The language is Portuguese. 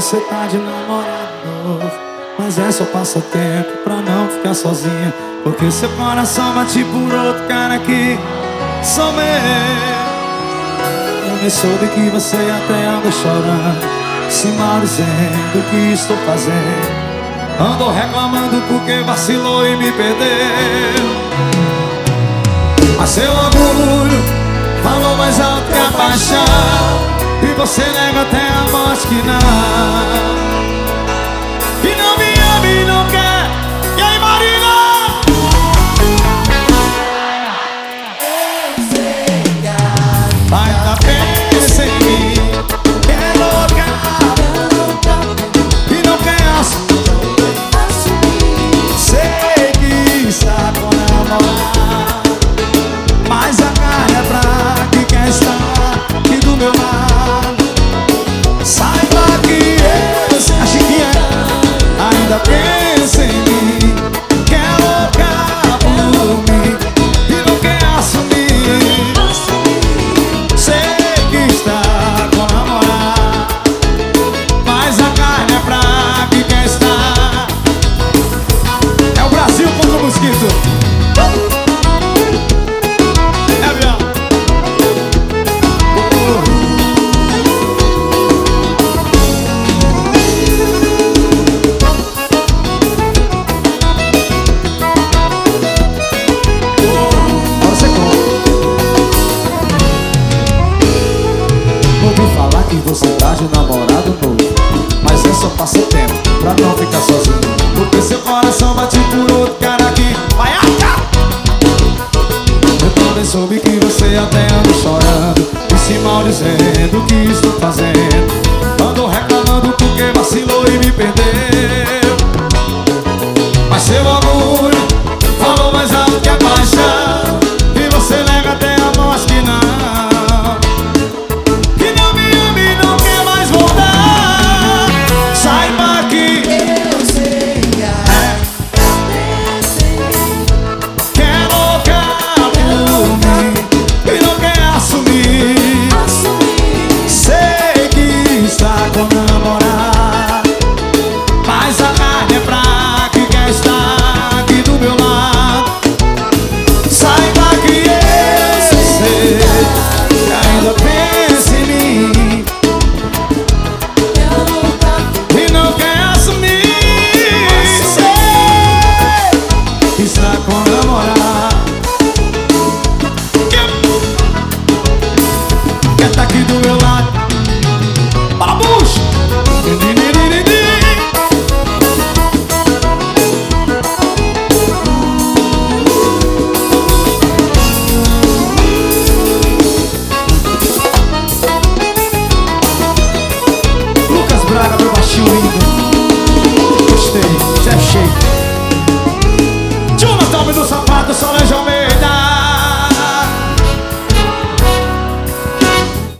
você tá de namorado novo Mas é só passatempo pra não ficar sozinha Porque seu coração bate por outro cara que sou meu. Eu me soube que você até anda chorando Se maldizendo o que estou fazendo? Andou reclamando porque vacilou e me perdeu. Mas seu orgulho falou mais alto que a paixão você nega até a morte que não tá de namorado novo. Mas é só passatempo pra não ficar sozinho. Porque seu coração bate por outro cara aqui. Vai achar Eu também soube que você até anda chorando. E se maldizendo o que estou fazendo. Andou reclamando porque vacilou e me perdeu com namorado Quer tá aqui do meu lado? Para bucho Lucas Braga, meu baixinho Gostei, Zé Shake